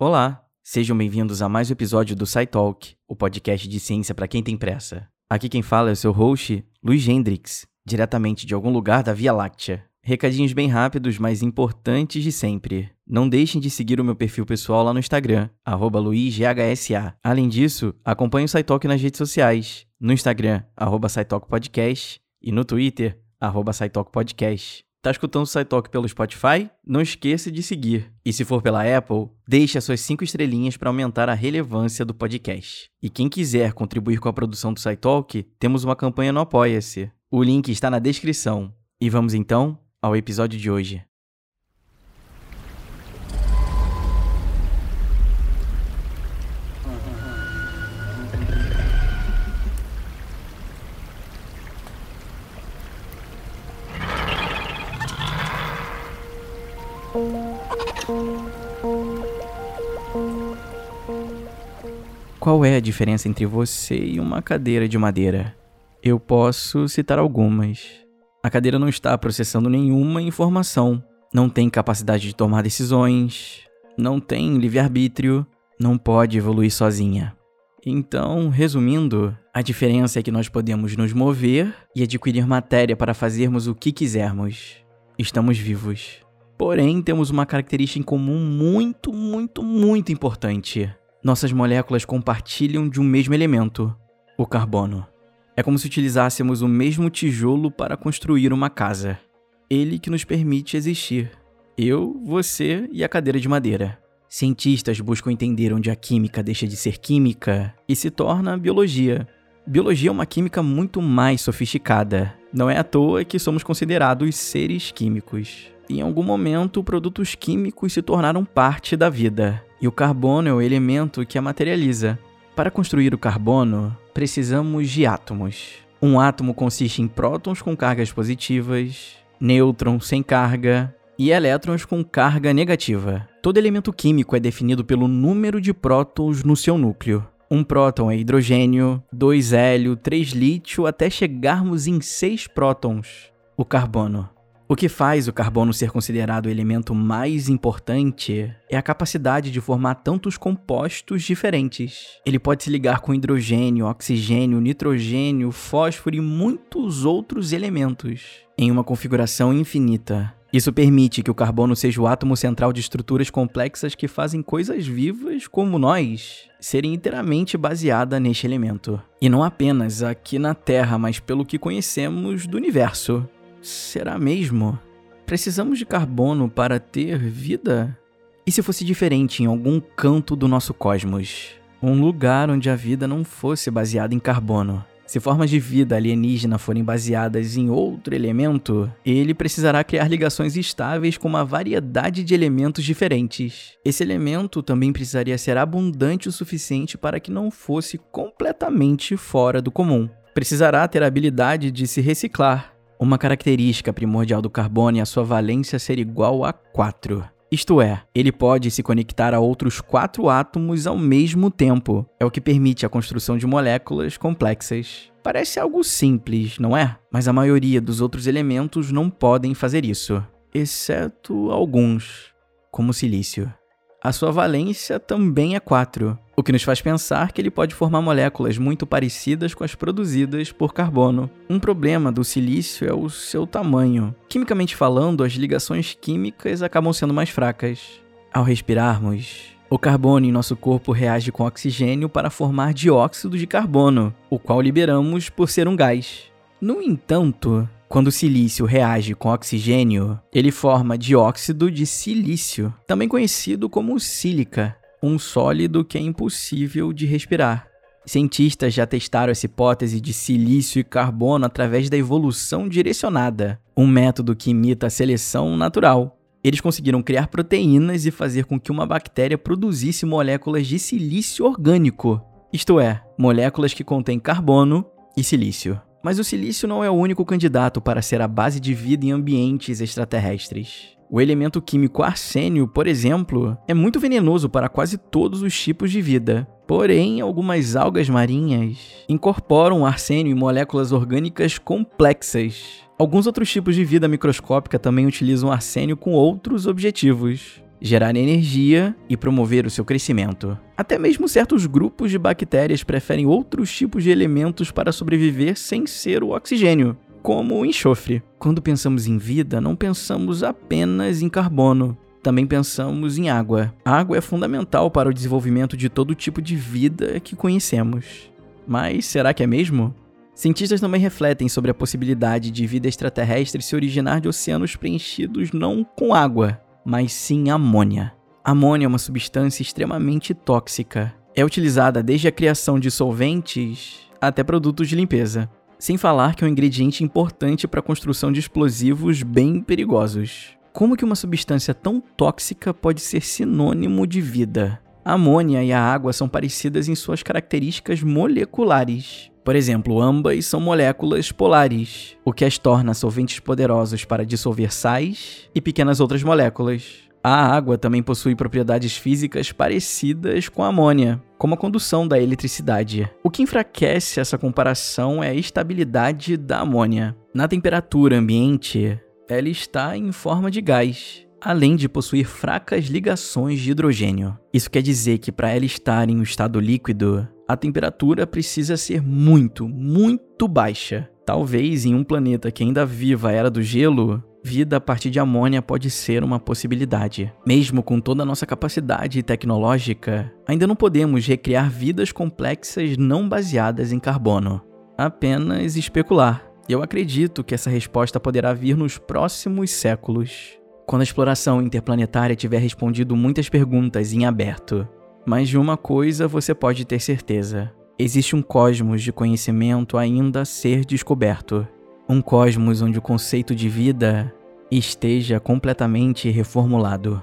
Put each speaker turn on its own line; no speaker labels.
Olá, sejam bem-vindos a mais um episódio do SciTalk, o podcast de ciência para quem tem pressa. Aqui quem fala é o seu host, Luiz Hendrix, diretamente de algum lugar da Via Láctea. Recadinhos bem rápidos, mas importantes de sempre. Não deixem de seguir o meu perfil pessoal lá no Instagram, luizghsa. Além disso, acompanhe o SciTalk nas redes sociais, no Instagram, arroba Podcast, e no Twitter, arroba Podcast. Tá escutando o SciTalk pelo Spotify? Não esqueça de seguir. E se for pela Apple, deixe as suas 5 estrelinhas para aumentar a relevância do podcast. E quem quiser contribuir com a produção do SciTalk, temos uma campanha no Apoia-se. O link está na descrição. E vamos então ao episódio de hoje. Qual é a diferença entre você e uma cadeira de madeira? Eu posso citar algumas. A cadeira não está processando nenhuma informação, não tem capacidade de tomar decisões, não tem livre-arbítrio, não pode evoluir sozinha. Então, resumindo, a diferença é que nós podemos nos mover e adquirir matéria para fazermos o que quisermos. Estamos vivos. Porém, temos uma característica em comum muito, muito, muito importante. Nossas moléculas compartilham de um mesmo elemento, o carbono. É como se utilizássemos o mesmo tijolo para construir uma casa. Ele que nos permite existir. Eu, você e a cadeira de madeira. Cientistas buscam entender onde a química deixa de ser química e se torna biologia. Biologia é uma química muito mais sofisticada. Não é à toa que somos considerados seres químicos em algum momento, produtos químicos se tornaram parte da vida, e o carbono é o elemento que a materializa. Para construir o carbono, precisamos de átomos. Um átomo consiste em prótons com cargas positivas, nêutrons sem carga e elétrons com carga negativa. Todo elemento químico é definido pelo número de prótons no seu núcleo. Um próton é hidrogênio, dois hélio, três lítio, até chegarmos em seis prótons, o carbono. O que faz o carbono ser considerado o elemento mais importante é a capacidade de formar tantos compostos diferentes. Ele pode se ligar com hidrogênio, oxigênio, nitrogênio, fósforo e muitos outros elementos em uma configuração infinita. Isso permite que o carbono seja o átomo central de estruturas complexas que fazem coisas vivas como nós serem inteiramente baseada neste elemento. E não apenas aqui na Terra, mas pelo que conhecemos do universo. Será mesmo? Precisamos de carbono para ter vida? E se fosse diferente em algum canto do nosso cosmos? Um lugar onde a vida não fosse baseada em carbono? Se formas de vida alienígena forem baseadas em outro elemento, ele precisará criar ligações estáveis com uma variedade de elementos diferentes. Esse elemento também precisaria ser abundante o suficiente para que não fosse completamente fora do comum. Precisará ter a habilidade de se reciclar, uma característica primordial do carbono é a sua valência ser igual a 4. Isto é, ele pode se conectar a outros quatro átomos ao mesmo tempo. É o que permite a construção de moléculas complexas. Parece algo simples, não é? Mas a maioria dos outros elementos não podem fazer isso, exceto alguns, como o silício. A sua valência também é 4, o que nos faz pensar que ele pode formar moléculas muito parecidas com as produzidas por carbono. Um problema do silício é o seu tamanho. Quimicamente falando, as ligações químicas acabam sendo mais fracas. Ao respirarmos, o carbono em nosso corpo reage com oxigênio para formar dióxido de carbono, o qual liberamos por ser um gás. No entanto, quando o silício reage com oxigênio, ele forma dióxido de silício, também conhecido como sílica, um sólido que é impossível de respirar. Cientistas já testaram essa hipótese de silício e carbono através da evolução direcionada, um método que imita a seleção natural. Eles conseguiram criar proteínas e fazer com que uma bactéria produzisse moléculas de silício orgânico, isto é, moléculas que contêm carbono e silício. Mas o silício não é o único candidato para ser a base de vida em ambientes extraterrestres. O elemento químico arsênio, por exemplo, é muito venenoso para quase todos os tipos de vida. Porém, algumas algas marinhas incorporam arsênio em moléculas orgânicas complexas. Alguns outros tipos de vida microscópica também utilizam arsênio com outros objetivos. gerar energia e promover o seu crescimento. Até mesmo certos grupos de bactérias preferem outros tipos de elementos para sobreviver sem ser o oxigênio, como o enxofre. Quando pensamos em vida, não pensamos apenas em carbono. Também pensamos em água. A água é fundamental para o desenvolvimento de todo tipo de vida que conhecemos. Mas será que é mesmo? Cientistas também refletem sobre a possibilidade de vida extraterrestre se originar de oceanos preenchidos não com água, mas sim amônia. Amônia é uma substância extremamente tóxica. É utilizada desde a criação de solventes até produtos de limpeza. Sem falar que é um ingrediente importante para a construção de explosivos bem perigosos. Como que uma substância tão tóxica pode ser sinônimo de vida? A amônia e a água são parecidas em suas características moleculares. Por exemplo, ambas são moléculas polares, o que as torna solventes poderosos para dissolver sais e pequenas outras moléculas. A água também possui propriedades físicas parecidas com a amônia, como a condução da eletricidade. O que enfraquece essa comparação é a estabilidade da amônia. Na temperatura ambiente, ela está em forma de gás, além de possuir fracas ligações de hidrogênio. Isso quer dizer que para ela estar em um estado líquido, a temperatura precisa ser muito, muito baixa. Talvez em um planeta que ainda viva a era do gelo, vida a partir de amônia pode ser uma possibilidade. Mesmo com toda a nossa capacidade tecnológica, ainda não podemos recriar vidas complexas não baseadas em carbono. Apenas especular. Eu acredito que essa resposta poderá vir nos próximos séculos quando a exploração interplanetária tiver respondido muitas perguntas em aberto. Mas de uma coisa você pode ter certeza: existe um cosmos de conhecimento ainda a ser descoberto. Um cosmos onde o conceito de vida esteja completamente reformulado.